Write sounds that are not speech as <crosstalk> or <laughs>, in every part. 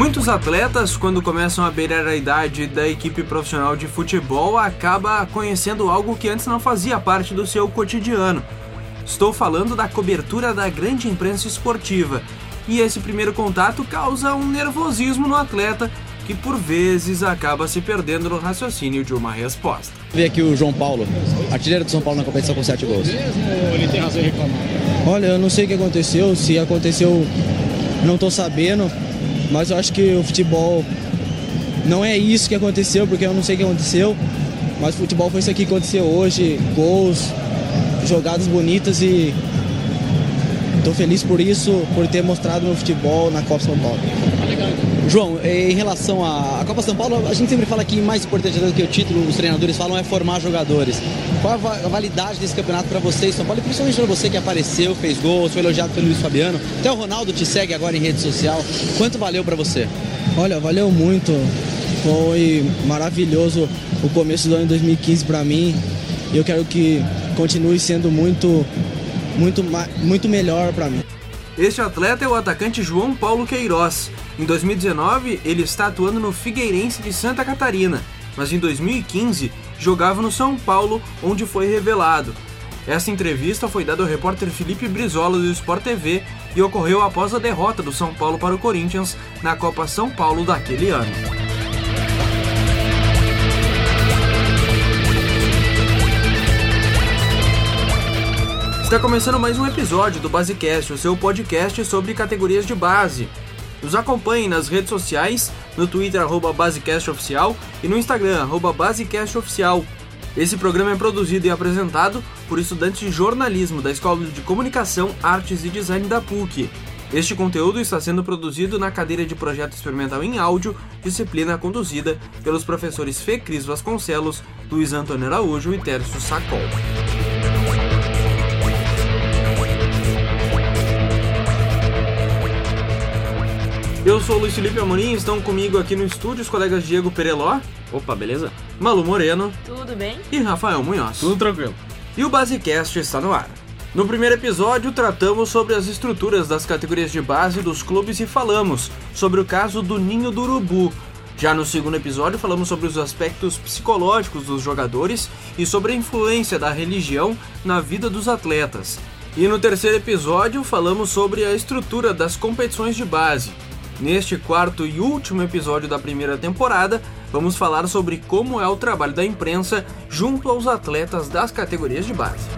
Muitos atletas, quando começam a beirar a idade da equipe profissional de futebol, acaba conhecendo algo que antes não fazia parte do seu cotidiano. Estou falando da cobertura da grande imprensa esportiva. E esse primeiro contato causa um nervosismo no atleta que por vezes acaba se perdendo no raciocínio de uma resposta. Vê aqui o João Paulo, artilheiro do São Paulo na competição com sete gols. ele tem razão em reclamar? Olha, eu não sei o que aconteceu, se aconteceu, não estou sabendo, mas eu acho que o futebol não é isso que aconteceu, porque eu não sei o que aconteceu, mas o futebol foi isso aqui que aconteceu hoje, gols, jogadas bonitas e estou feliz por isso, por ter mostrado meu futebol na Copa São Paulo. João, em relação à Copa São Paulo, a gente sempre fala que mais importante do que o título, os treinadores falam, é formar jogadores. Qual a validade desse campeonato para vocês, São Paulo, e principalmente para você que apareceu, fez gols, foi elogiado pelo Luiz Fabiano, até o Ronaldo te segue agora em rede social. Quanto valeu para você? Olha, valeu muito. Foi maravilhoso o começo do ano 2015 para mim. Eu quero que continue sendo muito, muito, muito melhor para mim. Este atleta é o atacante João Paulo Queiroz. Em 2019, ele está atuando no Figueirense de Santa Catarina, mas em 2015 jogava no São Paulo, onde foi revelado. Essa entrevista foi dada ao repórter Felipe Brizola do Sport TV e ocorreu após a derrota do São Paulo para o Corinthians na Copa São Paulo daquele ano. Está começando mais um episódio do Basecast, o seu podcast sobre categorias de base. Nos acompanhe nas redes sociais, no Twitter arroba BasecastOficial e no Instagram arroba BasecastOficial. Esse programa é produzido e apresentado por estudantes de jornalismo da Escola de Comunicação, Artes e Design da PUC. Este conteúdo está sendo produzido na cadeira de projeto experimental em áudio, disciplina conduzida pelos professores Fê Cris Vasconcelos, Luiz Antônio Araújo e Tércio Sacol. Eu sou o Luiz Felipe Amorim, estão comigo aqui no estúdio os colegas Diego Pereló. Opa, beleza? Malu Moreno. Tudo bem? E Rafael Munhoz. Tudo tranquilo. E o Basecast está no ar. No primeiro episódio, tratamos sobre as estruturas das categorias de base dos clubes e falamos sobre o caso do Ninho do Urubu. Já no segundo episódio, falamos sobre os aspectos psicológicos dos jogadores e sobre a influência da religião na vida dos atletas. E no terceiro episódio, falamos sobre a estrutura das competições de base. Neste quarto e último episódio da primeira temporada, vamos falar sobre como é o trabalho da imprensa junto aos atletas das categorias de base.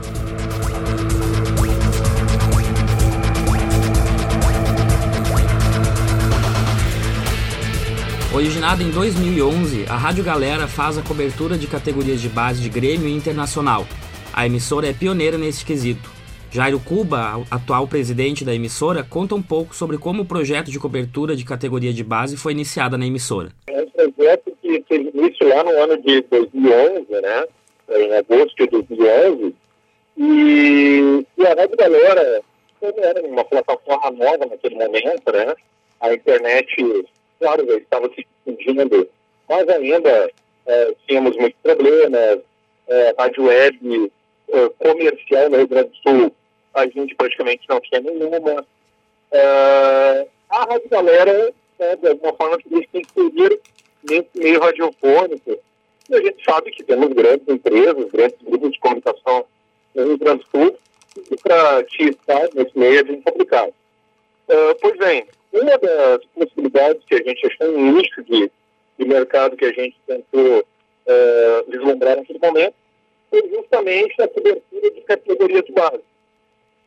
Originada em 2011, a Rádio Galera faz a cobertura de categorias de base de Grêmio e Internacional. A emissora é pioneira nesse quesito. Jairo Cuba, atual presidente da emissora, conta um pouco sobre como o projeto de cobertura de categoria de base foi iniciado na emissora. É um projeto que teve início lá no ano de 2011, né? em agosto de 2011, e, e a Rádio Galera era uma plataforma nova naquele momento, né? A internet claro, já estava se difundindo, mas ainda é, tínhamos muitos problemas. É, rádio web é, comercial no Rio Grande do Sul, a gente praticamente não tinha nenhuma. É, a Rádio Galera, né, de alguma forma, queria se inserir nesse meio radiofônico. E a gente sabe que temos grandes empresas, grandes grupos de comunicação no Rio Grande do Sul, e para te estar nesse meio é bem complicado. Uh, pois bem, uma das possibilidades que a gente achou um nicho de, de mercado que a gente tentou uh, vislumbrar naquele momento foi justamente a cobertura de categorias base.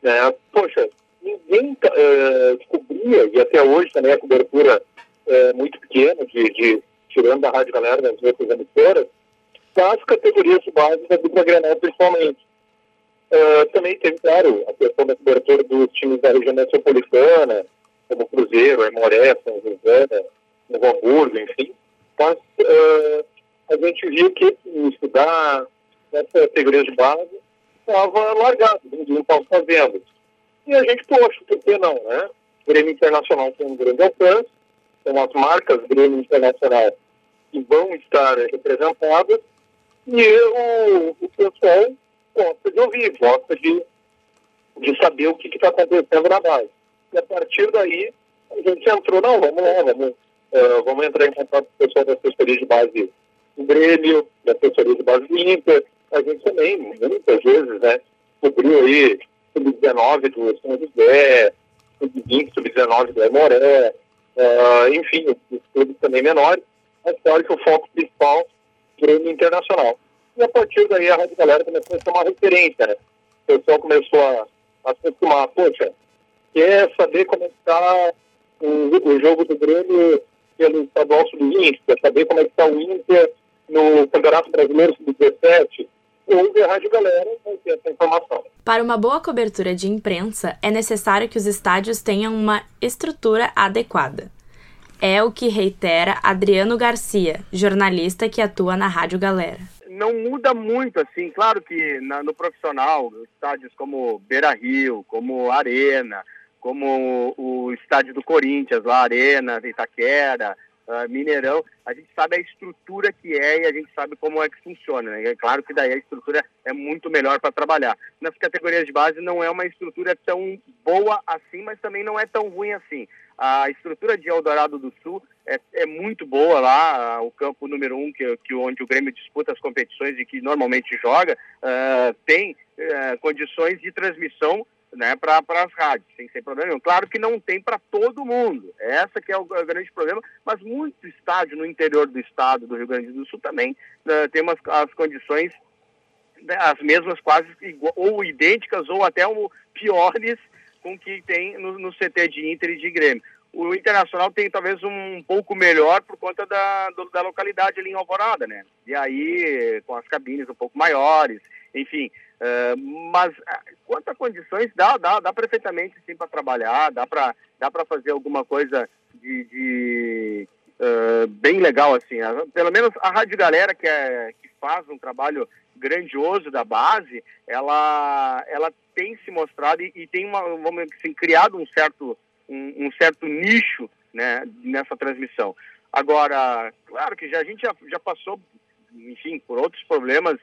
Né? Poxa, ninguém uh, descobria, e até hoje também a cobertura é muito pequena, de, de, tirando da Rádio Galera das outras emissoras, das categorias de base da dupla principalmente. Uh, também teve, claro, a questão da cobertura dos times da região metropolitana, como Cruzeiro, Aimoré, São José, Novo Hamburgo, enfim. Mas uh, a gente viu que estudar nessa categoria de base estava largado, ninguém estava fazendo. E a gente, poxa, por que não, né? O Grêmio Internacional tem um grande alcance, são as marcas Grêmio Internacional que vão estar representadas, e o, o pessoal gosta de ouvir, gosta de, de saber o que está acontecendo na base. E a partir daí, a gente entrou, não, vamos lá, vamos uh, vamos entrar em contato com o pessoal da assessoria de base do Grêmio, da assessoria de base do Inter. A gente também, muitas vezes, né, cobriu aí sub-19 do São José, sub-20, sub-19 do Emoré, uh, enfim, os clubes também menores, mas claro que o foco principal Grêmio Internacional. E a partir daí a Rádio Galera começou a ser uma referência, né? O pessoal começou a, a se acostumar, poxa, quer saber como é está o, o, jogo do Grêmio pelo estadual sub-20, quer saber como é está o Inter no Campeonato Brasileiro Sub-17, ouve a Rádio Galera e vai ter essa informação. Para uma boa cobertura de imprensa, é necessário que os estádios tenham uma estrutura adequada. É o que reitera Adriano Garcia, jornalista que atua na Rádio Galera. Não muda muito, assim, claro que na, no profissional, estádios como Beira Rio, como Arena, como o estádio do Corinthians, lá Arena, Itaquera, uh, Mineirão, a gente sabe a estrutura que é e a gente sabe como é que funciona. Né? É claro que daí a estrutura é muito melhor para trabalhar. Nas categorias de base não é uma estrutura tão boa assim, mas também não é tão ruim assim. A estrutura de Eldorado do Sul é, é muito boa lá, o campo número um, que, que onde o Grêmio disputa as competições e que normalmente joga, uh, tem uh, condições de transmissão né, para as rádios, sem, sem problema nenhum. Claro que não tem para todo mundo, essa que é o, o, grande problema, mas muito estádio no interior do estado do Rio Grande do Sul também uh, tem umas, as condições né, as mesmas quase ou idênticas ou até um, piores com que tem no, no, CT de Inter e de Grêmio. O Internacional tem talvez um, um pouco melhor por conta da, do, da localidade ali em Alvorada, né? E aí com as cabines um pouco maiores, enfim, Uh, mas ah, quanto a condições, dá, dá, dá perfeitamente sim para trabalhar, dá para dá fazer alguma coisa de, de uh, bem legal assim. Pelo menos a Rádio Galera, que, é, que faz um trabalho grandioso da base, ela, ela tem se mostrado e, e tem uma, vamos assim, criado um certo, um, um, certo nicho né, nessa transmissão. Agora, claro que já, a gente já, já passou, enfim, por outros problemas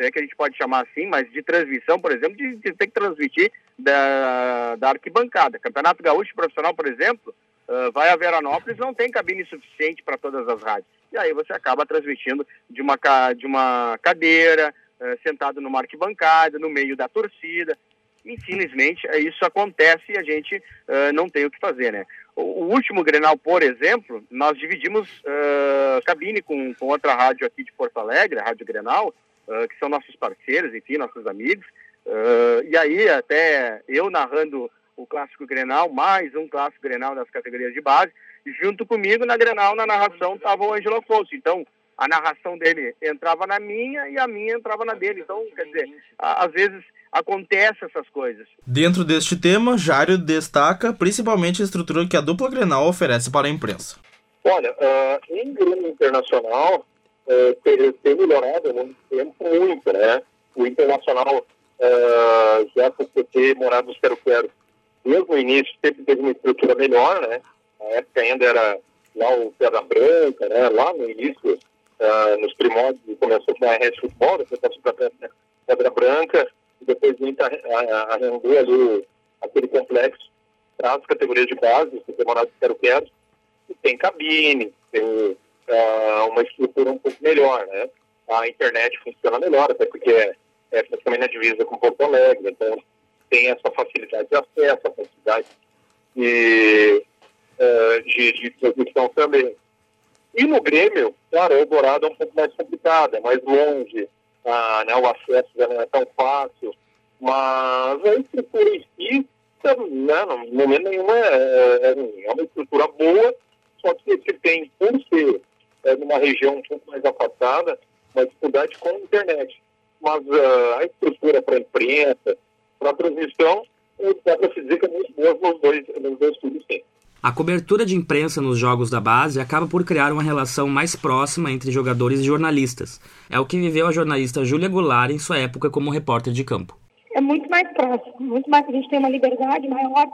se é que a gente pode chamar assim, mas de transmissão, por exemplo, de, de ter que transmitir da, da arquibancada. Campeonato Gaúcho Profissional, por exemplo, uh, vai a Veranópolis, não tem cabine suficiente para todas as rádios. E aí você acaba transmitindo de uma, de uma cadeira, uh, sentado numa arquibancada, no meio da torcida. Infelizmente, isso acontece e a gente uh, não tem o que fazer, né? O, o último Grenal, por exemplo, nós dividimos cabine com, com outra rádio aqui de Porto Alegre, a Rádio Grenal, uh, que são nossos parceiros, enfim, nossos amigos. Uh, e aí, até eu narrando o Clássico Grenal, mais um Clássico Grenal das categorias de base, junto comigo na Grenal, na narração, estava o Ângelo Afonso. Então, a narração dele entrava na minha e a minha entrava na dele. Então, quer dizer, às vezes acontece essas coisas. Dentro deste tema, Jário destaca principalmente a estrutura que a dupla Grenal oferece para a imprensa. Olha, uh, em Grêmio Internacional, é, ter, ter melhorado muito tempo, muito, né? O Internacional, é, já por ter morado nos Quero-Quero, desde o início sempre teve uma estrutura melhor, né? Na época ainda era lá o Pedra Branca, né? Lá no início, uh, nos primórdios, começou com a RS Futebol, depois passou para Pedra Branca, e depois o Inter arrendou ali aquele complexo para as categorias de base, que tem morado nos Quero-Quero, e tem cabine, tem uma estrutura um pouco melhor, né? A internet funciona melhor, até porque é, é praticamente na divisa com Porto Alegre, então tem essa facilidade de acesso, a facilidade de, uh, de, de transmissão também. E no Grêmio, claro, o Eldorado é um pouco mais complicado, é mais longe, ah, né, o acesso já não é tão fácil, mas a estrutura em si, né, no momento nenhum, é, é, é uma estrutura boa, só que você tem, por ser é, numa região um pouco mais afastada, uma dificuldade com a internet. Mas uh, a estrutura para a imprensa, para a transmissão, dá para se dizer que é muito boa nos dois, nos dois clubes, sim. A cobertura de imprensa nos jogos da base acaba por criar uma relação mais próxima entre jogadores e jornalistas. É o que viveu a jornalista Júlia Goulart em sua época como repórter de campo. É muito mais próximo, muito mais a gente tem uma liberdade maior,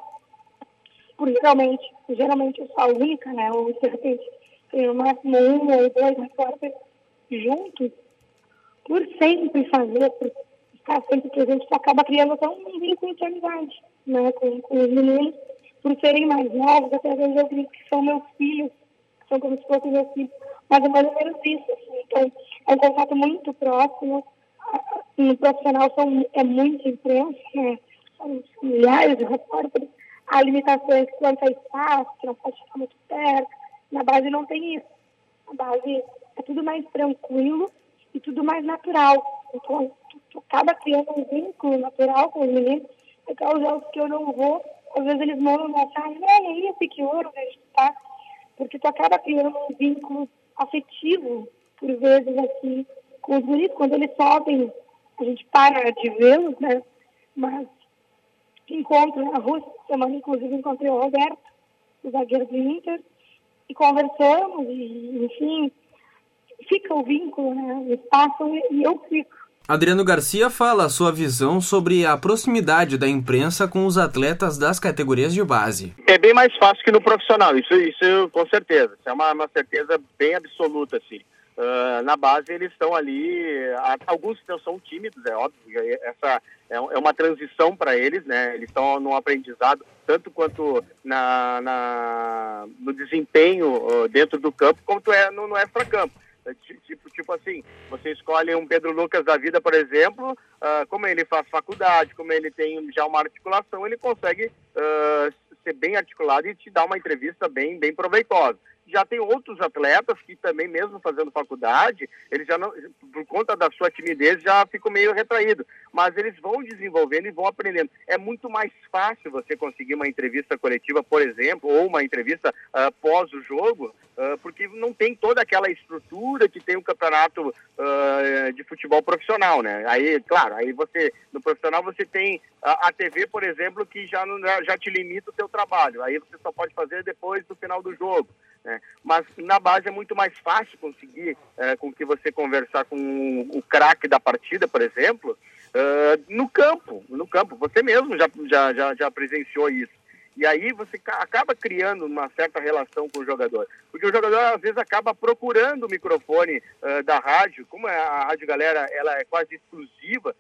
por geralmente, geralmente eu sou a única, né, ou de repente no máximo um ou dois repórteres juntos, por sempre fazer, por estar sempre presente, isso acaba criando até um vínculo de amizade né, com, com os meninos, por serem mais novos, até às vezes eu digo que são meus filhos, são como se fossem meus filhos, mas é mais ou menos isso. Assim. Então, é um contato muito próximo. No profissional são, é muita imprensa, né? são milhares de repórteres. Há limitações quanto a espaço, não pode ficar muito perto. Na base não tem isso. Na base é tudo mais tranquilo e tudo mais natural. Então, tu, tu acaba criando um vínculo natural com os meninos. Então, os jogos que eu não vou, às vezes eles mandam mensagem, é esse que ouro, né, tá? Porque tu acaba criando um vínculo afetivo, por vezes, assim, com os meninos. Quando eles sobem, a gente para de vê-los, né? Mas encontro na rua, semana, inclusive, encontrei o Roberto, o zagueiro do Inter, e conversamos, e, enfim, fica o vínculo, né? Eles passam e eu fico. Adriano Garcia fala a sua visão sobre a proximidade da imprensa com os atletas das categorias de base. É bem mais fácil que no profissional, isso, isso com certeza. Isso é uma, uma certeza bem absoluta, assim. Uh, na base eles estão ali, alguns são tímidos, é óbvio, essa é, é uma transição para eles, né? Eles estão num aprendizado tanto quanto na, na no desempenho uh, dentro do campo, quanto é no, no extra-campo. É, tipo, tipo assim, você escolhe um Pedro Lucas da vida, por exemplo, uh, como ele faz faculdade, como ele tem já uma articulação, ele consegue ser bem articulado e te dar uma entrevista bem, bem proveitosa já tem outros atletas que também, mesmo fazendo faculdade, eles já não, por conta da sua timidez, já ficam meio retraídos. Mas eles vão desenvolvendo e vão aprendendo. É muito mais fácil você conseguir uma entrevista coletiva, por exemplo, ou uma entrevista uh, pós o jogo, uh, porque não tem toda aquela estrutura que tem um campeonato uh, de futebol profissional, né? Aí, claro, aí você, no profissional você tem a, a TV, por exemplo, que já, já te limita o seu trabalho. Aí você só pode fazer depois do final do jogo. Né? Mas na base é muito mais fácil conseguir é, com que você conversar com o craque da partida, por exemplo, uh, no campo, no campo. Você mesmo já, já, já, já presenciou isso. E aí você acaba criando uma certa relação com o jogador. Porque o jogador, às vezes, acaba procurando o microfone uh, da rádio. Como é a Rádio Galera ela é quase exclusiva,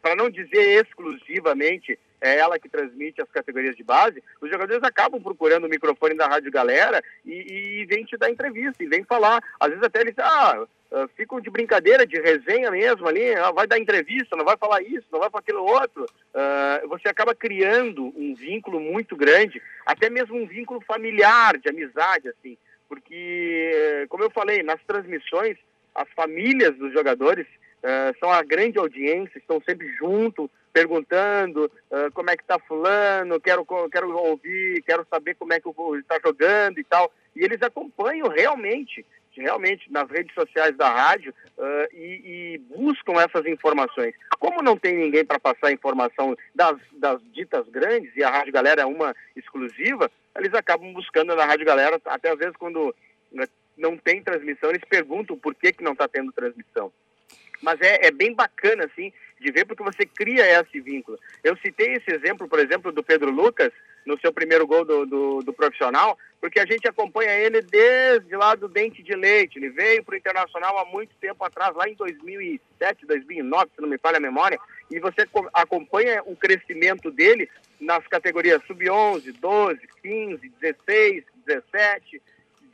para não dizer exclusivamente, é ela que transmite as categorias de base, os jogadores acabam procurando o microfone da Rádio Galera e, e vem te dar entrevista, e vem falar. Às vezes até eles, ah, ah ficam de brincadeira, de resenha mesmo ali, ah, vai dar entrevista, não vai falar isso, não vai falar aquilo outro. Uh, você acaba criando um vínculo muito grande, até mesmo um vínculo familiar, de amizade, assim. Porque, como eu falei, nas transmissões, as famílias dos jogadores uh, são a grande audiência, estão sempre junto, perguntando uh, como é que está fulano, quero, quero ouvir, quero saber como é que está jogando e tal. E eles acompanham realmente, realmente nas redes sociais da rádio uh, e, e, buscam essas informações. Como não tem ninguém para passar informação das, das ditas grandes, e a Rádio Galera é uma exclusiva, eles acabam buscando na Rádio Galera, até às vezes quando né, não tem transmissão, eles perguntam por que, que não está tendo transmissão. Mas é, é bem bacana, assim, de ver porque você cria esse vínculo. Eu citei esse exemplo, por exemplo, do Pedro Lucas, no seu primeiro gol do, do, do, profissional, porque a gente acompanha ele desde lá do Dente de Leite. Ele veio para o Internacional há muito tempo atrás, lá em 2007, 2009, se não me falha a memória, e você acompanha o crescimento dele nas categorias sub-11, 12, 15, 16, 17,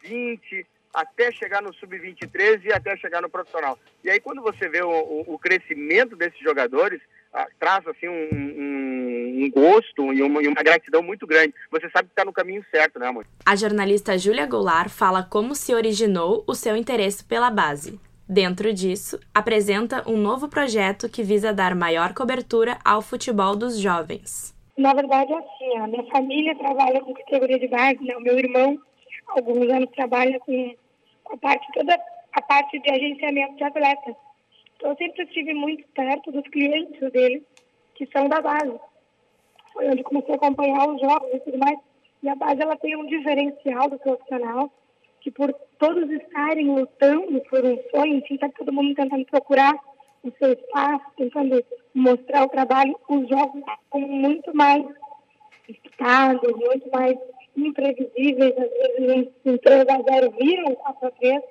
20 até chegar no sub-23 e até chegar no profissional. E aí quando você vê o, o, o crescimento desses jogadores, ah, traz assim um, um, um gosto e uma, e uma, gratidão muito grande. Você sabe que está no caminho certo, né, amor? A jornalista Júlia Goulart fala como se originou o seu interesse pela base. Dentro disso, apresenta um novo projeto que visa dar maior cobertura ao futebol dos jovens. Na verdade, é assim, a minha família trabalha com categoria de base, né? O meu irmão alguns anos trabalha com a parte toda a parte de agenciamento de atletas. Então eu sempre estive muito perto dos clientes dele, que são da base. Foi onde comecei a acompanhar os jogos e tudo mais. E a base ela tem um diferencial do profissional, que por todos estarem lutando por um sonho, enfim, está todo mundo tentando procurar o seu espaço, tentando mostrar o trabalho, os jogos são muito mais disputados, muito mais imprevisíveis, às vezes um 3 a 0 viram um 4 a 3,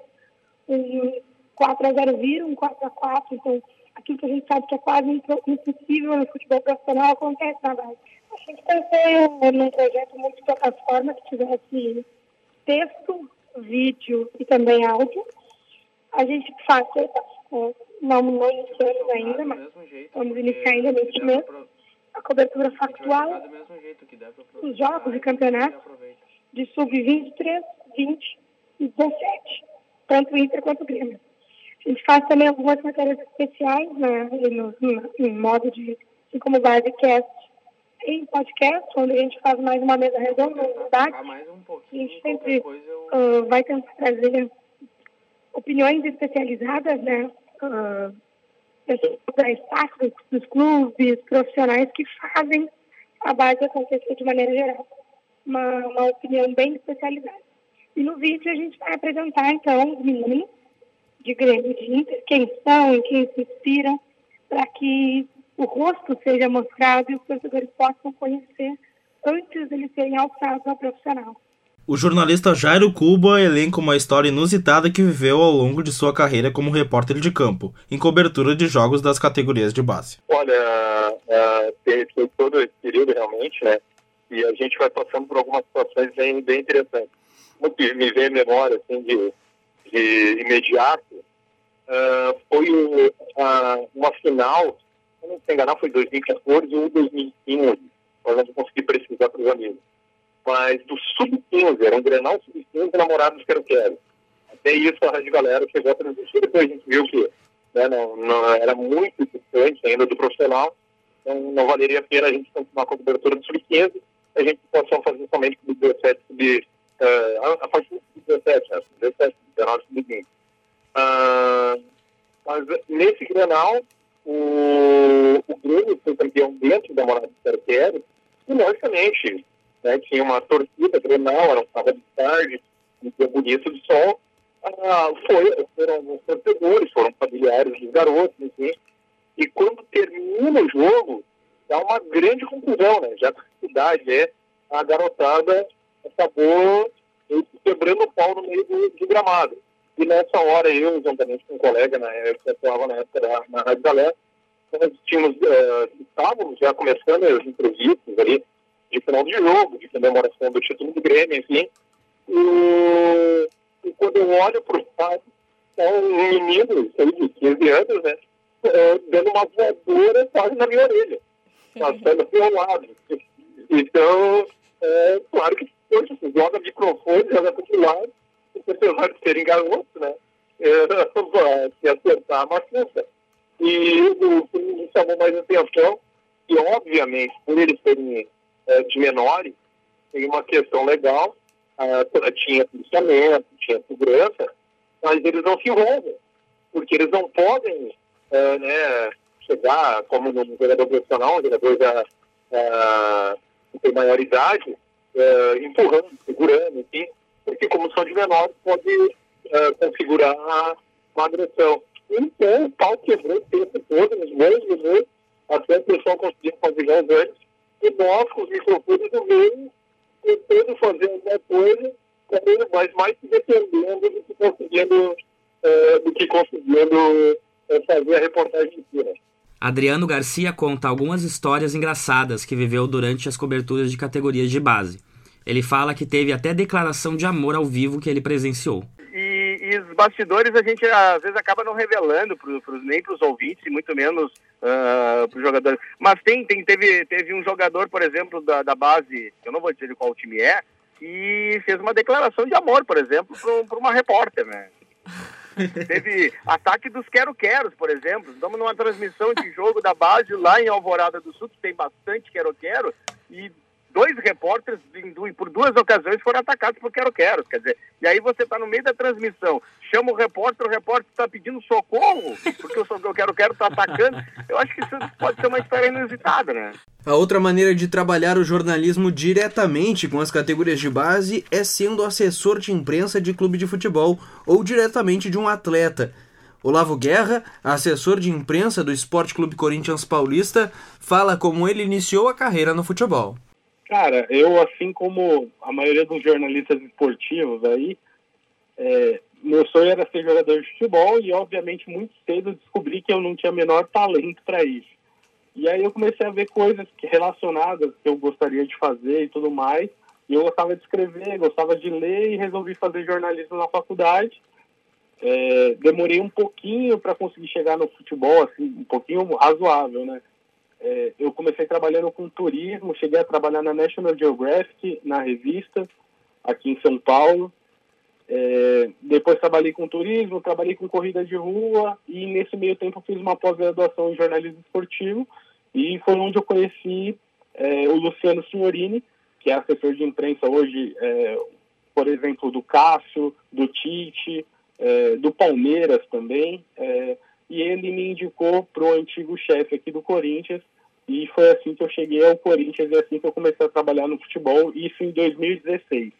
um 4 a 0 viram um 4 a 4, então aquilo que a gente sabe que é quase impossível no futebol profissional acontece na base. A gente pensou num projeto multiplataforma que tivesse texto, vídeo e também áudio. A gente faz, é, não, não iniciamos ainda, mas vamos iniciar ainda neste mês, a cobertura factual dos jogos e campeonatos de sub-23, 20 e 17, tanto o Inter quanto o Grêmio. A gente faz também algumas matérias especiais né, no, no, em modo de, assim como livecast em podcast, onde a gente faz mais uma mesa redonda, um debate. a gente sempre uh, vai tentar trazer opiniões especializadas, né? Uh, da staff dos, clubes, profissionais que fazem a base acontecer de maneira geral. Uma, uma opinião bem especializada. E no vídeo a gente vai apresentar, então, os meninos de Grêmio de Inter, quem são, em quem se inspiram, para que o rosto seja mostrado e os torcedores possam conhecer antes de eles serem alçados ao profissional. O jornalista Jairo Cuba elenca uma história inusitada que viveu ao longo de sua carreira como repórter de campo, em cobertura de jogos das categorias de base. Olha, uh, foi todo esse período realmente, né? E a gente vai passando por algumas situações bem, bem interessantes. O que me vem à memória, assim, de, de imediato, uh, foi uh, uma final, se não me enganar, foi 2014 ou 2015. Nós vamos conseguir precisar para os amigos mas do sub-15, era um Grenal sub-15 namorado de Quero Quero. Até isso a Rádio Galera chegou a transmitir, depois a gente viu que né, não, não, era muito distante ainda do profissional, então não valeria a pena a gente continuar com a cobertura do sub-15, a gente possa fazer somente com o 17, sub, uh, a partir do 17, né, 17, 19, sub-15. Uh, mas nesse Grenal, o, o Grêmio foi campeão dentro da morada Quero Quero, e logicamente né, tinha uma torcida grenal, era um sábado de tarde, um dia bonito de sol, ah, foi, foram os torcedores, foram familiares dos garotos, enfim, e quando termina o jogo, dá uma grande conclusão, né, já que a cidade é, a garotada acabou quebrando o pau no meio do, do gramado. E nessa hora, eu, juntamente com um colega na época, atuava na época da, na Rádio Galera, nós tínhamos, uh, estávamos já começando as entrevistas ali, de final de jogo, de comemoração do título do Grêmio, enfim. E, e quando eu olho para o lado, é um menino de 15 anos, né, é, dando uma voadora quase na minha orelha, <laughs> passando do meu lado. Então, é, claro que hoje se joga microfone, joga para o lado, apesar de serem garotos, né, é, <laughs> se acertar machuca. E o que me chamou mais atenção, e obviamente, por eles serem é, de menores, tem uma questão legal, uh, tinha policiamento, tinha segurança, mas eles não se envolvem, porque eles não podem uh, né, chegar como um vereador profissional, um vereador já uh, tem maior idade, uh, empurrando, segurando, enfim, porque como são de menores, pode configurar uma agressão. Então, o pau quebrou o tempo todo, nos bons minutos, até o pessoal conseguir fazer os antes, e nós, com os microfones do meio, tentando fazer alguma coisa, mas mais se defendendo do que conseguindo, é, do que conseguindo é, fazer a reportagem inteira. Adriano Garcia conta algumas histórias engraçadas que viveu durante as coberturas de categorias de base. Ele fala que teve até declaração de amor ao vivo que ele presenciou e os bastidores a gente às vezes acaba não revelando pro, pro, nem para os ouvintes, e muito menos uh, para os jogadores. Mas tem, tem, teve, teve um jogador, por exemplo, da, da base, eu não vou dizer de qual time é, que fez uma declaração de amor, por exemplo, para uma repórter, né? <laughs> Teve ataque dos quero-queros, por exemplo. Estamos numa transmissão de jogo da base lá em Alvorada do Sul, que tem bastante quero-quero, e dois repórteres, por duas ocasiões, foram atacados por quero-quero. Quer dizer, e aí você está no meio da transmissão, chama o repórter, o repórter está pedindo socorro, porque o quero-quero está atacando. Eu acho que isso pode ser uma história inusitada, né? A outra maneira de trabalhar o jornalismo diretamente com as categorias de base é sendo assessor de imprensa de clube de futebol ou diretamente de um atleta. Olavo Guerra, assessor de imprensa do Esporte Clube Corinthians Paulista, fala como ele iniciou a carreira no futebol. Cara, eu, assim como a maioria dos jornalistas esportivos aí, é, meu sonho era ser jogador de futebol e, obviamente, muito cedo descobri que eu não tinha menor talento para isso. E aí eu comecei a ver coisas relacionadas que eu gostaria de fazer e tudo mais. E eu gostava de escrever, gostava de ler e resolvi fazer jornalismo na faculdade. É, demorei um pouquinho para conseguir chegar no futebol, assim, um pouquinho razoável, né? É, eu comecei trabalhando com turismo, cheguei a trabalhar na National Geographic, na revista, aqui em São Paulo. É, depois trabalhei com turismo, trabalhei com corrida de rua e nesse meio tempo fiz uma pós-graduação em jornalismo esportivo e foi onde eu conheci é, o Luciano Signorini, que é assessor de imprensa hoje, é, por exemplo, do Cássio, do Tite, é, do Palmeiras também, é, e ele me indicou para o antigo chefe aqui do Corinthians, e foi assim que eu cheguei ao Corinthians e assim que eu comecei a trabalhar no futebol, isso em 2016.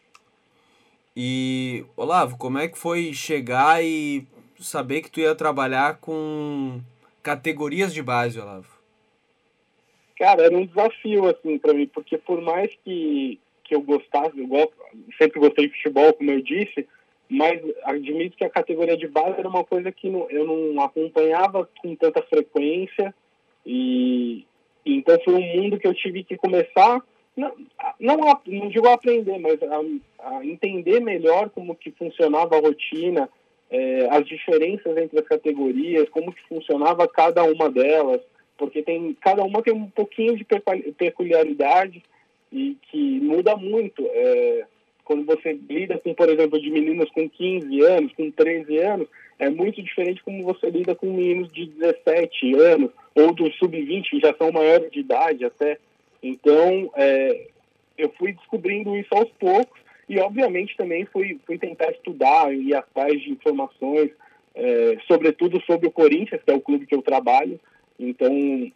E, Olavo, como é que foi chegar e saber que tu ia trabalhar com categorias de base, Olavo? Cara, era um desafio, assim, para mim, porque por mais que, que eu gostasse, eu gosto, sempre gostei de futebol, como eu disse, mas admito que a categoria de base era uma coisa que não, eu não acompanhava com tanta frequência e, então foi um mundo que eu tive que começar não, não, não digo a aprender, mas a, a, entender melhor como que funcionava a rotina, é, as diferenças entre as categorias, como que funcionava cada uma delas, porque tem cada uma tem um pouquinho de peculiaridade e que muda muito. É, quando você lida com, por exemplo, de meninos com 15 anos, com 13 anos, é muito diferente como você lida com meninos de 17 anos ou do sub-20 que já são maiores de idade até. Então, é, eu fui descobrindo isso aos poucos e, obviamente, também fui, fui tentar estudar e atrás de informações, é, sobretudo sobre o Corinthians, que é o clube que eu trabalho. Então,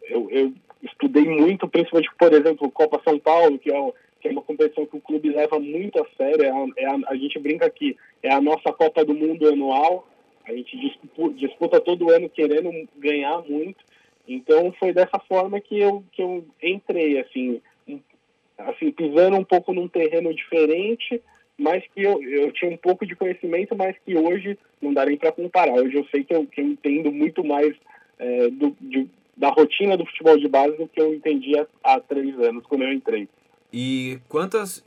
eu, eu estudei muito, principalmente, por exemplo, Copa São Paulo, que é, que é uma competição que o clube leva muito a sério. É a, é a, a gente brinca aqui, é a nossa Copa do Mundo anual. A gente disputa, disputa todo ano querendo ganhar muito. Então foi dessa forma que eu, que eu entrei, assim, assim, pisando um pouco num terreno diferente, mas que eu, eu tinha um pouco de conhecimento, mas que hoje não dá nem para comparar. Hoje eu sei que eu, que eu entendo muito mais é, do, de, da rotina do futebol de base do que eu entendia há três anos, quando eu entrei. E quantas,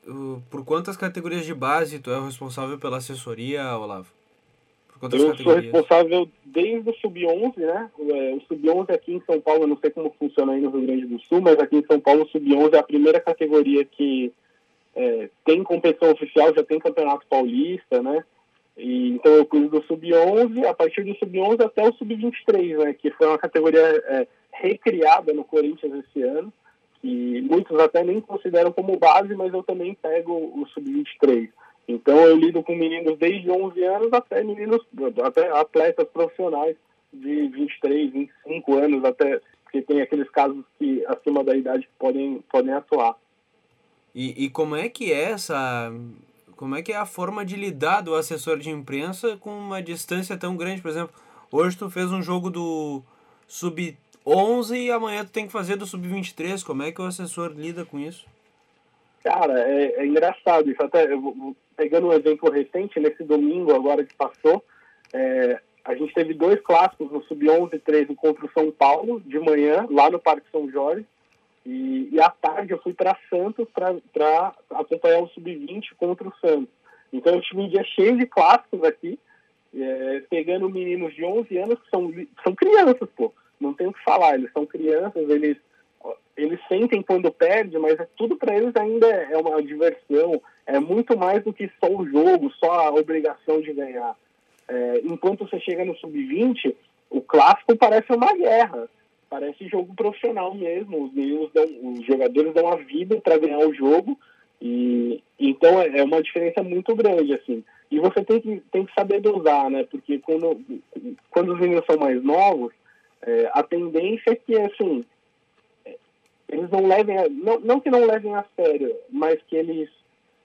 por quantas categorias de base tu é o responsável pela assessoria, Olavo? eu sou responsável desde o Sub-11, né? É, o Sub-11 aqui em São Paulo, eu não sei como funciona aí no Rio Grande do Sul, mas aqui em São Paulo o Sub-11 é a primeira categoria que é, tem competição oficial, já tem campeonato paulista, né? E, então eu cuido do Sub-11, a partir do Sub-11 até o Sub-23, né? Que foi uma categoria é, recriada no Corinthians esse ano, que muitos até nem consideram como base, mas eu também pego o Sub-23. Então eu lido com meninos desde 11 anos até meninos, até atletas profissionais de 23, 25 anos, até porque tem aqueles casos que acima da idade podem, podem atuar. E, e como é que é essa. Como é que é a forma de lidar do assessor de imprensa com uma distância tão grande? Por exemplo, hoje tu fez um jogo do sub-11 e amanhã tu tem que fazer do sub-23. Como é que o assessor lida com isso? Cara, é, é engraçado isso. Até eu, pegando um exemplo recente, nesse domingo agora que passou, é, a gente teve dois clássicos no Sub-11 e 13 contra o São Paulo, de manhã, lá no Parque São Jorge. E, e à tarde eu fui para Santos para acompanhar o Sub-20 contra o Santos. Então eu tive um dia cheio de clássicos aqui, é, pegando meninos de 11 anos que são, são crianças, pô. Não tem o que falar, eles são crianças, eles eles sentem quando perde, mas é tudo para eles ainda é uma diversão, é muito mais do que só o jogo, só a obrigação de ganhar. É, enquanto você chega no sub-20, o clássico parece uma guerra, parece jogo profissional mesmo. Os meninos dão, os jogadores dão a vida para ganhar o jogo e então é, é uma diferença muito grande assim. E você tem que tem que saber dosar, né? Porque quando quando os meninos são mais novos, é, a tendência é que assim eles não levem, a, não, não que não levem a sério, mas que eles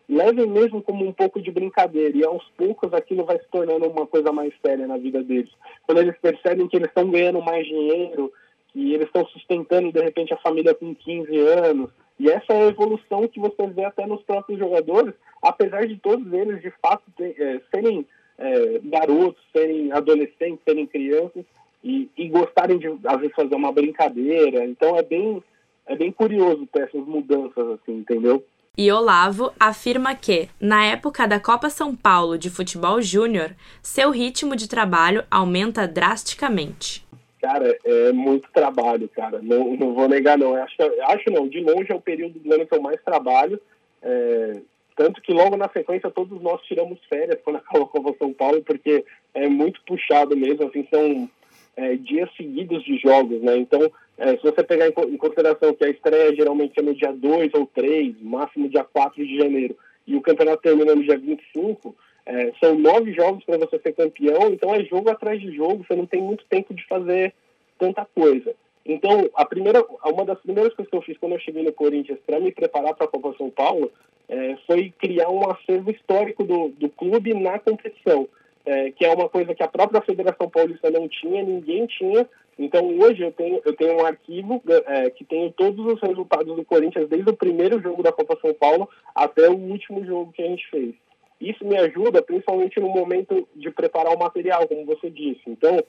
levem mesmo como um pouco de brincadeira e aos poucos aquilo vai se tornando uma coisa mais séria na vida deles. Quando eles percebem que eles estão ganhando mais dinheiro, que eles estão sustentando de repente a família com 15 anos, e essa é a evolução que você vê até nos próprios jogadores, apesar de todos eles de fato é, serem é, garotos, serem adolescentes, serem crianças e, e gostarem de às vezes fazer uma brincadeira. Então é bem é bem curioso ter essas mudanças, assim, entendeu? E Olavo afirma que, na época da Copa São Paulo de Futebol Júnior, seu ritmo de trabalho aumenta drasticamente. Cara, é muito trabalho, cara. Não, não vou negar, não. Acho, acho não, de longe é o período do ano que eu mais trabalho. É, tanto que logo na sequência todos nós tiramos férias quando <laughs> acabou a Copa São Paulo, porque é muito puxado mesmo, assim, são é, dias seguidos de jogos, né? Então, é, se você pegar em, em, consideração que a estreia geralmente é no dia 2 ou 3, máximo dia 4 de janeiro, e o campeonato termina no dia 25, é, são nove jogos para você ser campeão, então é jogo atrás de jogo, você não tem muito tempo de fazer tanta coisa. Então, a primeira, uma das primeiras coisas que eu fiz quando eu cheguei no Corinthians para me preparar para a Copa São Paulo é, foi criar um acervo histórico do, do clube na competição, é, que é uma coisa que a própria Federação Paulista não tinha, ninguém tinha. Então, hoje eu tenho, eu tenho um arquivo é, que tem todos os resultados do Corinthians, desde o primeiro jogo da Copa São Paulo até o último jogo que a gente fez. Isso me ajuda principalmente no momento de preparar o material, como você disse. Então,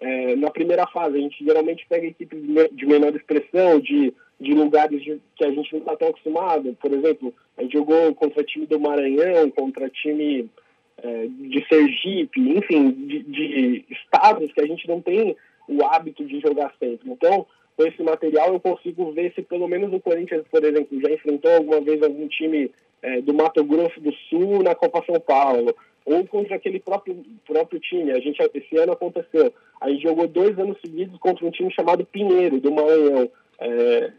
é, na primeira fase, a gente geralmente pega equipes de menor expressão, de, de lugares de, que a gente não está tão acostumado. Por exemplo, a gente jogou contra time do Maranhão, contra time de Sergipe, enfim, de, de estados que a gente não tem o hábito de jogar sempre. Então, com esse material, eu consigo ver se pelo menos o Corinthians, por exemplo, já enfrentou alguma vez algum time é, do Mato Grosso do Sul na Copa São Paulo, ou contra aquele próprio, próprio time. A gente, esse ano aconteceu. A gente jogou dois anos seguidos contra um time chamado Pinheiro, do Maranhão. É,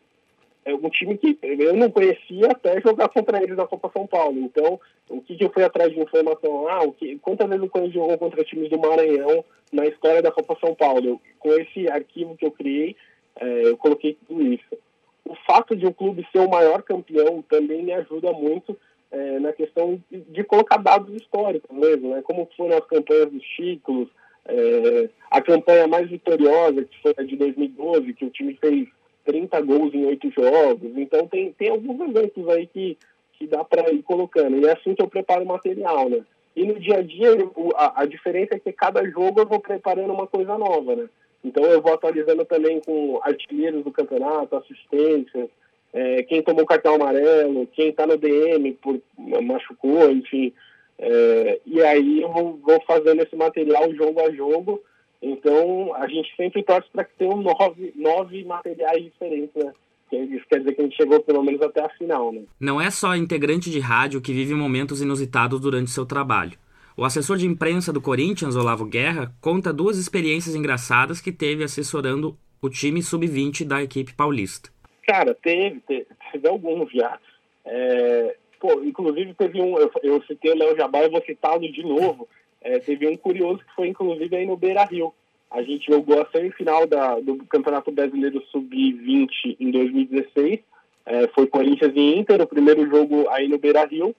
é um time que eu não conhecia até jogar contra eles na Copa São Paulo. Então, o que, que eu fui atrás de informação? Ah, o que, quantas vezes o Corinthians jogou contra times do Maranhão na história da Copa São Paulo? Eu, com esse arquivo que eu criei, é, eu coloquei tudo isso o fato de o clube ser o maior campeão também me ajuda muito é, na questão de, colocar dados históricos mesmo, né? como foram as campanhas dos títulos, é, a campanha mais vitoriosa, que foi a de 2012, que o time fez 30 gols em oito jogos. Então tem, tem alguns eventos aí que, que dá para ir colocando. E é assim que eu preparo o material, né? E no dia a dia, a, a diferença é que cada jogo eu vou preparando uma coisa nova, né? Então eu vou atualizando também com artilheiros do campeonato, assistências, é, quem tomou cartão amarelo, quem está no DM por machucou, enfim. É, e aí eu vou, vou, fazendo esse material jogo a jogo. Então a gente sempre torce para que tenham nove, nove materiais diferentes, né? Isso quer dizer que a gente chegou pelo menos até a final, né? Não é só integrante de rádio que vive momentos inusitados durante seu trabalho. O assessor de imprensa do Corinthians, Olavo Guerra, conta duas experiências engraçadas que teve assessorando o time sub-20 da equipe paulista. Cara, teve, teve, teve alguns já. É, pô, inclusive teve um, eu, eu citei o Léo Jabá e vou citá-lo de novo. É, teve um curioso que foi inclusive aí no Beira Rio. A gente jogou a semifinal da, do Campeonato Brasileiro Sub-20 em 2016. É, foi Corinthians e Inter, o primeiro jogo aí no Beira Rio.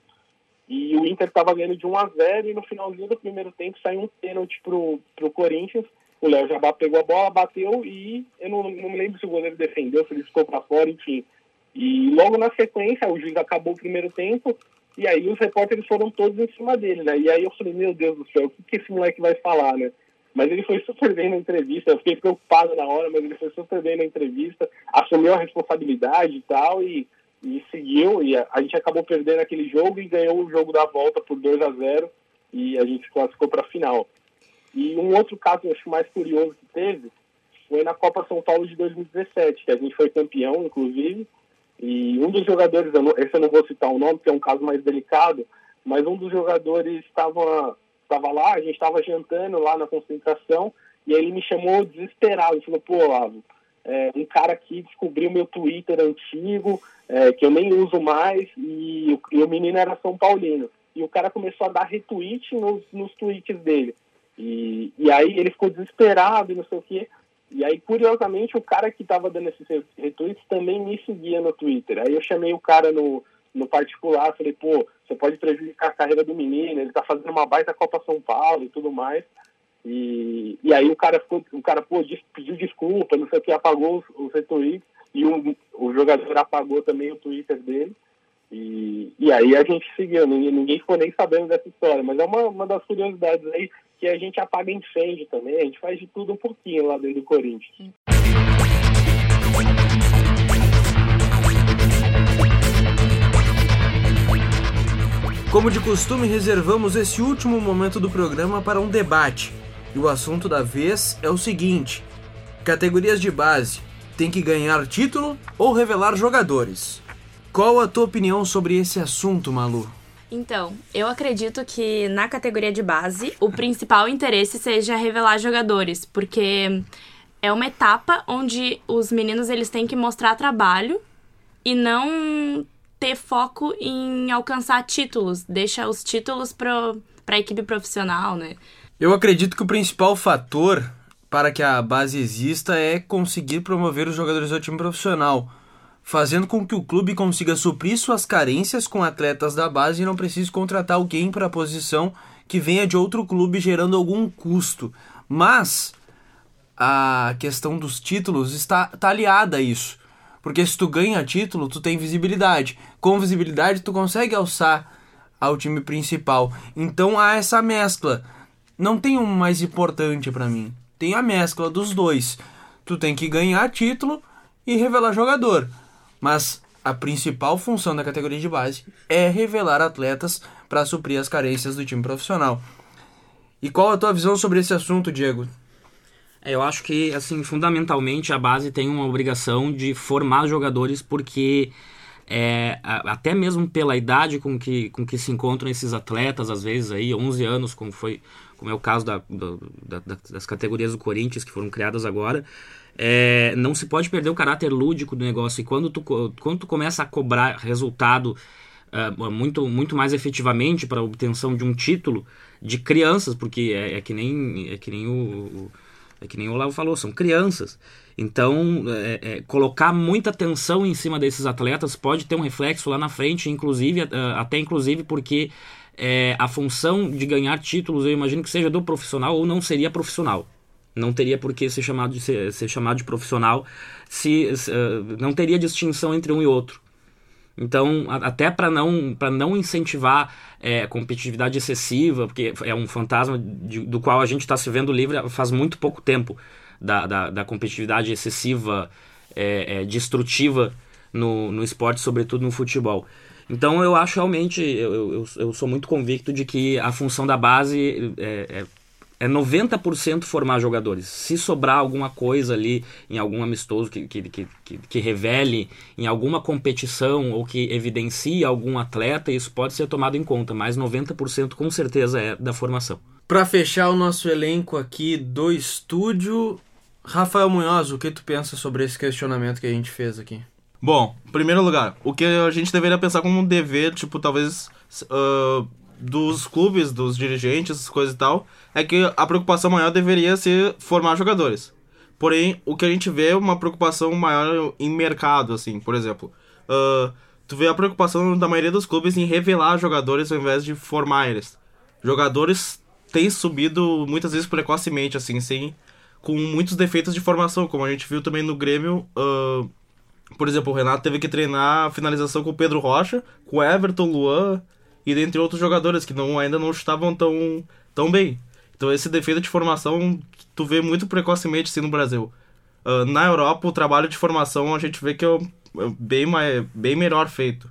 E o Inter estava ganhando de 1 a 0 e no finalzinho do primeiro tempo saiu um pênalti pro, pro Corinthians. O Léo Jabá pegou a bola, bateu e eu não, não me lembro se o goleiro defendeu, se ele ficou para fora, enfim. E logo na sequência, o juiz acabou o primeiro tempo e aí os repórteres foram todos em cima dele, né? E aí eu falei, meu Deus do céu, o que, esse moleque vai falar, né? Mas ele foi super bem na entrevista, eu fiquei preocupado na hora, mas ele foi super bem na entrevista, assumiu a responsabilidade e tal, e e seguiu, e a, a, gente acabou perdendo aquele jogo e ganhou o jogo da volta por 2 a 0 e a gente classificou para a final. E um outro caso, eu acho mais curioso que teve, foi na Copa São Paulo de 2017, que a gente foi campeão, inclusive, e um dos jogadores, eu não, esse eu não vou citar o nome, que é um caso mais delicado, mas um dos jogadores estava estava lá, a gente estava jantando lá na concentração, e aí ele me chamou desesperado, falou, pô, Olavo, é, um cara aqui descobriu meu Twitter antigo, é, que eu nem uso mais, e, e, o menino era São Paulino. E o cara começou a dar retweet nos, nos tweets dele. E, e aí ele ficou desesperado e não sei o quê. E aí, curiosamente, o cara que estava dando esses retweets também me seguia no Twitter. Aí eu chamei o cara no, no particular, falei, pô, você pode prejudicar a carreira do menino, ele tá fazendo uma baita Copa São Paulo e tudo mais. E, e aí o cara ficou, o cara pô, pediu desculpa, não sei o que, apagou os, os retweets e o, o jogador apagou também o Twitter dele. E, e aí a gente seguiu, ninguém, ninguém ficou nem sabendo dessa história, mas é uma, uma das curiosidades aí que a gente apaga incêndio também, a gente faz de tudo um pouquinho lá dentro do Corinthians. Como de costume, reservamos esse último momento do programa para um debate. E o assunto da vez é o seguinte: categorias de base tem que ganhar título ou revelar jogadores? Qual a tua opinião sobre esse assunto, Malu? Então, eu acredito que na categoria de base o principal interesse seja revelar jogadores, porque é uma etapa onde os meninos eles têm que mostrar trabalho e não ter foco em alcançar títulos, deixa os títulos para a equipe profissional, né? Eu acredito que o principal fator para que a base exista é conseguir promover os jogadores ao time profissional, fazendo com que o clube consiga suprir suas carências com atletas da base e não precise contratar alguém para a posição que venha de outro clube gerando algum custo. Mas a questão dos títulos está, está aliada a isso. Porque se tu ganha título, tu tem visibilidade. Com visibilidade, tu consegue alçar ao time principal. Então há essa mescla. Não tem um mais importante para mim. Tem a mescla dos dois. Tu tem que ganhar título e revelar jogador. Mas a principal função da categoria de base é revelar atletas para suprir as carências do time profissional. E qual a tua visão sobre esse assunto, Diego? É, eu acho que, assim, fundamentalmente a base tem uma obrigação de formar jogadores porque é, até mesmo pela idade com que, com que se encontram esses atletas, às vezes aí, 11 anos, como foi como é o caso da, da, da, das categorias do Corinthians que foram criadas agora, é, não se pode perder o caráter lúdico do negócio. E quando tu, quando tu começa a cobrar resultado uh, muito, muito mais efetivamente para a obtenção de um título de crianças, porque é, é que nem, é que nem o, o é que nem o Olavo falou, são crianças. Então, é, é, colocar muita atenção em cima desses atletas pode ter um reflexo lá na frente, inclusive até inclusive porque é, a função de ganhar títulos, eu imagino que seja do profissional ou não seria profissional. Não teria por que ser chamado de, ser, ser chamado de profissional se, se uh, não teria distinção entre um e outro. Então, até para não, não incentivar é, competitividade excessiva, porque é um fantasma de, do qual a gente está se vendo livre faz muito pouco tempo, da, da, da competitividade excessiva, é, é, destrutiva no, no esporte, sobretudo no futebol. Então, eu acho realmente, eu, eu, eu sou muito convicto de que a função da base é, é é 90% formar jogadores. Se sobrar alguma coisa ali em algum amistoso que, que, que, que, revele em alguma competição ou que evidencie algum atleta, isso pode ser tomado em conta, mas 90% com certeza é da formação. Para fechar o nosso elenco aqui do estúdio, Rafael Munhoz, o que tu pensa sobre esse questionamento que a gente fez aqui? Bom, em primeiro lugar, o que a gente deveria pensar como um dever, tipo, talvez. Uh dos clubes, dos dirigentes, coisas e tal, é que a preocupação maior deveria ser formar jogadores. Porém, o que a gente vê é uma preocupação maior em mercado, assim, por exemplo. Uh, tu vê a preocupação da maioria dos clubes em revelar jogadores ao invés de formar eles. Jogadores têm subido muitas vezes precocemente, assim, sem, com muitos defeitos de formação, como a gente viu também no Grêmio. Uh, por exemplo, o Renato teve que treinar a finalização com o Pedro Rocha, com o Everton, Luan, e dentre outros jogadores que não, ainda não estavam tão, tão bem. Então esse defeito de formação tu vê muito precocemente assim, no Brasil. Uh, na Europa, o trabalho de formação a gente vê que é, é bem, mais, bem melhor feito.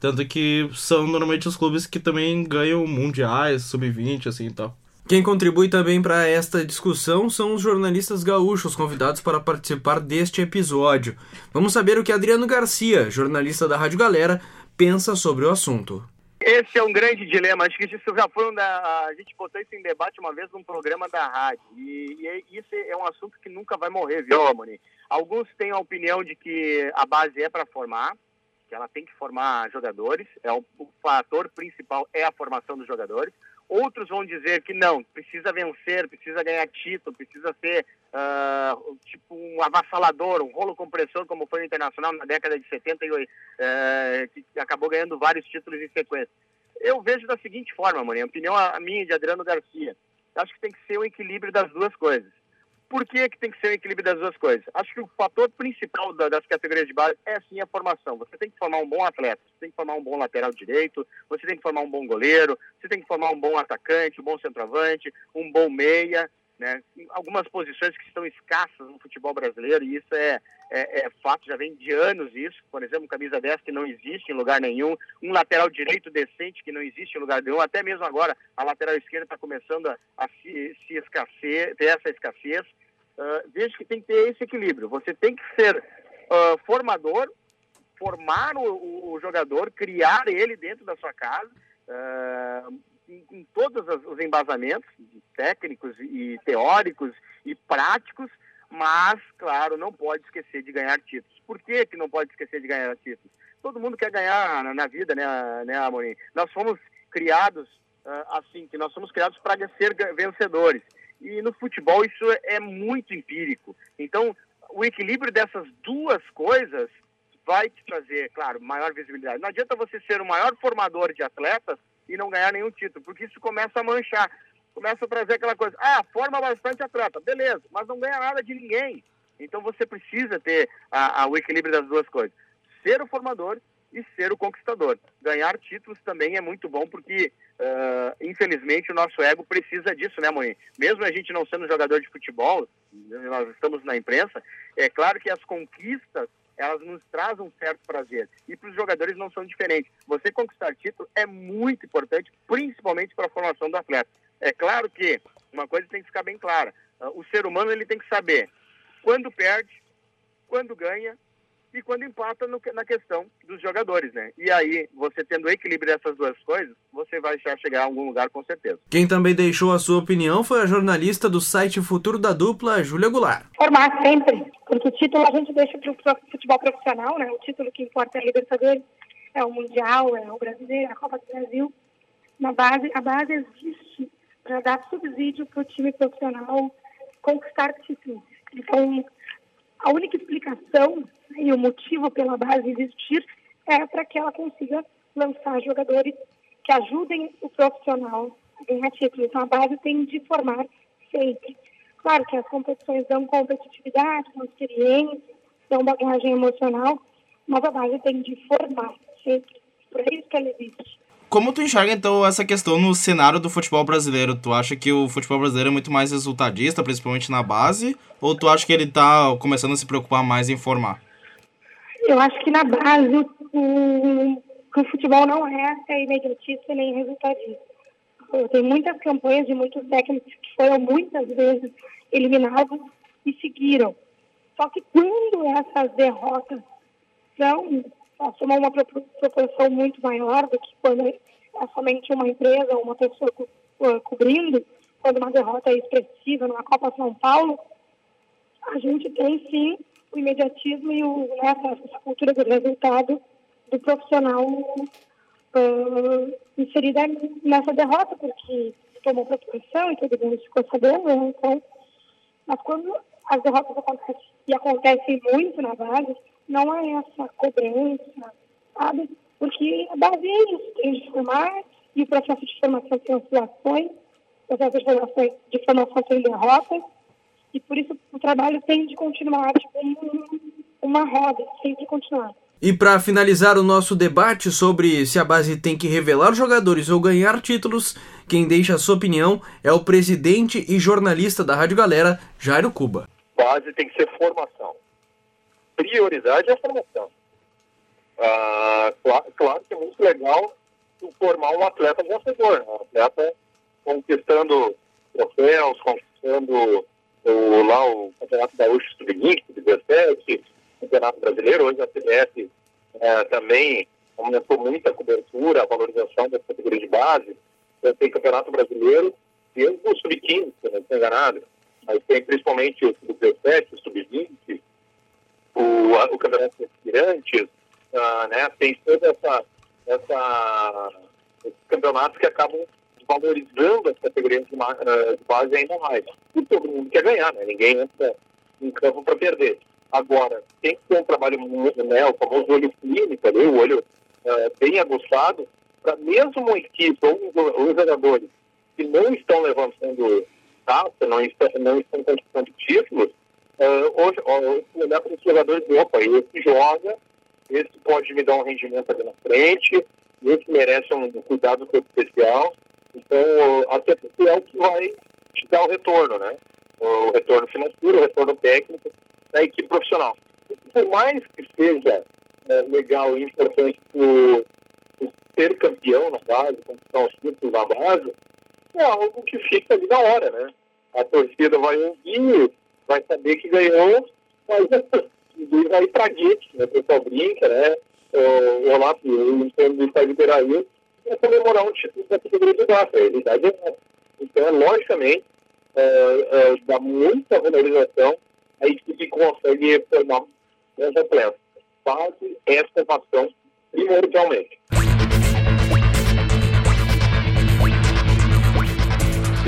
Tanto que são normalmente os clubes que também ganham mundiais, sub-20, assim e tal. Quem contribui também para esta discussão são os jornalistas gaúchos convidados para participar deste episódio. Vamos saber o que Adriano Garcia, jornalista da Rádio Galera, pensa sobre o assunto. Esse é um grande dilema. Acho que isso já foi um da, a gente botou isso em debate uma vez num programa da rádio. E, e é, isso é um assunto que nunca vai morrer, viu, Amoni? Alguns têm a opinião de que a base é para formar, que ela tem que formar jogadores. É o, o fator principal é a formação dos jogadores. Outros vão dizer que não, precisa vencer, precisa ganhar título, precisa ser uh, tipo um avassalador, um rolo compressor, como foi o Internacional na década de 70, e, uh, que acabou ganhando vários títulos em sequência. Eu vejo da seguinte forma, mano, a opinião a minha de Adriano Garcia. Acho que tem que ser o um equilíbrio das duas coisas. Por que, que tem que ser o equilíbrio das duas coisas? Acho que o fator principal da, das categorias de base é sim a formação. Você tem que formar um bom atleta, você tem que formar um bom lateral direito, você tem que formar um bom goleiro, você tem que formar um bom atacante, um bom centroavante, um bom meia. Né? Algumas posições que estão escassas no futebol brasileiro, e isso é, é, é, fato, já vem de anos isso. Por exemplo, camisa 10 que não existe em lugar nenhum, um lateral direito decente que não existe em lugar nenhum, até mesmo agora a lateral esquerda está começando a, a se, se ter essa escassez. Uh, vejo que tem que ter esse equilíbrio. Você tem que ser uh, formador, formar o, o, jogador, criar ele dentro da sua casa, uh, em, todos os embasamentos técnicos e teóricos e práticos, mas, claro, não pode esquecer de ganhar títulos. Por que, que não pode esquecer de ganhar títulos? Todo mundo quer ganhar na, vida, né, né, Amorim? Nós fomos criados uh, assim, que nós somos criados para ser vencedores. E no futebol isso é muito empírico. Então, o equilíbrio dessas duas coisas vai te trazer, claro, maior visibilidade. Não adianta você ser o maior formador de atletas e não ganhar nenhum título, porque isso começa a manchar. Começa a trazer aquela coisa, ah, forma bastante atleta, beleza, mas não ganha nada de ninguém. Então você precisa ter a, a, o equilíbrio das duas coisas. Ser o formador e ser o conquistador. Ganhar títulos também é muito bom, porque uh, infelizmente o nosso ego precisa disso, né, mãe? Mesmo a gente não sendo jogador de futebol, nós estamos na imprensa, é claro que as conquistas elas nos trazem um certo prazer. E para os jogadores não são diferentes. Você conquistar título é muito importante, principalmente para a formação do atleta. É claro que uma coisa tem que ficar bem clara: uh, o ser humano ele tem que saber quando perde, quando ganha e quando empata no, na questão dos jogadores, né? E aí, você tendo o equilíbrio dessas duas coisas, você vai já chegar a algum lugar com certeza. Quem também deixou a sua opinião foi a jornalista do site Futuro da Dupla, Júlia Goulart. Formar sempre, porque o título a gente deixa para o futebol profissional, né? O título que importa é a Libertadores, é o Mundial, é o Brasileiro, é a Copa do Brasil. Na base, a base existe para dar subsídio para o time profissional conquistar títulos. Então, a única explicação e o motivo pela base existir é para que ela consiga lançar jogadores que ajudem o profissional a ganhar títulos. Então, a base tem de formar sempre. Claro que as competições dão competitividade, dão experiência, dão bagagem emocional, mas a base tem de formar sempre. Por isso que ela existe. Como tu enxerga, então, essa questão no cenário do futebol brasileiro? Tu acha que o futebol brasileiro é muito mais resultadista, principalmente na base? Ou tu acha que ele está começando a se preocupar mais em formar? Eu acho que na base o, o futebol não é, é imediatista nem resultadista. Tem muitas campanhas de muitos técnicos que foram muitas vezes eliminados e seguiram. Só que quando essas derrotas são assumam uma proporção muito maior do que quando é somente uma empresa ou uma pessoa co cobrindo, quando uma derrota é expressiva numa Copa São Paulo, a gente tem sim o imediatismo e o, né, essa cultura do resultado do profissional uh, inserida nessa derrota, porque tomou proporção e todo mundo ficou sabendo, né? então, mas quando as derrotas acontecem, e acontecem muito na base, não é essa cobrança, sabe? Porque a base é isso, tem de formar, e o processo de formação tem oscilações, o processo de formação, de formação tem derrotas, e por isso o trabalho tem de continuar, tipo, uma roda, sempre continuar. E para finalizar o nosso debate sobre se a base tem que revelar jogadores ou ganhar títulos, quem deixa a sua opinião é o presidente e jornalista da Rádio Galera, Jairo Cuba. Base tem que ser formação prioridade é a formação. Ah, claro, claro, que é muito legal formar um atleta vencedor, né? um atleta conquistando troféus, conquistando o, lá o Campeonato Gaúcho Sub-20, Sub-17, Campeonato Brasileiro, hoje a CBF é, também aumentou muita cobertura, a valorização das categorias de base, tem Campeonato Brasileiro e o Sub-15, se não estou enganado, mas tem principalmente o Sub-17, o Sub-20, o, o Campeonato de Aspirantes, uh, né, tem toda essa, essa esses campeonatos que acabam valorizando as categorias de, uh, de base ainda mais. E todo mundo quer ganhar, né? Ninguém entra em campo para perder. Agora, tem que ter um trabalho, né, o famoso olho clínico ali, o olho uh, bem aguçado, para mesmo uma equipe ou os jogadores que não estão levantando taça, não estão, não estão conquistando títulos, Uh, hoje, olhar para os jogadores e opa, esse joga, esse pode me dar um rendimento ali na frente, esse merece um cuidado especial. Então, até porque é o que vai te dar o retorno, né? O retorno financeiro, o retorno técnico da equipe profissional. Por mais que seja é, legal e importante o, ser campeão na base, conquistar os títulos na base, é algo que fica ali na hora, né? A torcida vai ouvir, vai saber que ganhou, mas <laughs> ninguém vai pra guete, né? O pessoal brinca, né? O lá, eu entendo do estádio Beira-Rio, é comemorar um título da categoria de base, a realidade é essa. Então, logicamente, é, é, dá muita valorização a equipe consegue formar um completo. Faz essa ação primordialmente.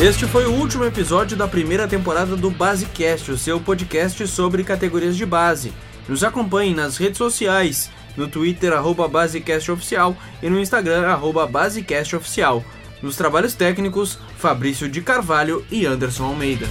Este foi o último episódio da primeira temporada do Basecast, o seu podcast sobre categorias de base. Nos acompanhe nas redes sociais, no Twitter, arroba BasecastOficial e no Instagram, arroba BasecastOficial. Nos trabalhos técnicos, Fabrício de Carvalho e Anderson Almeida.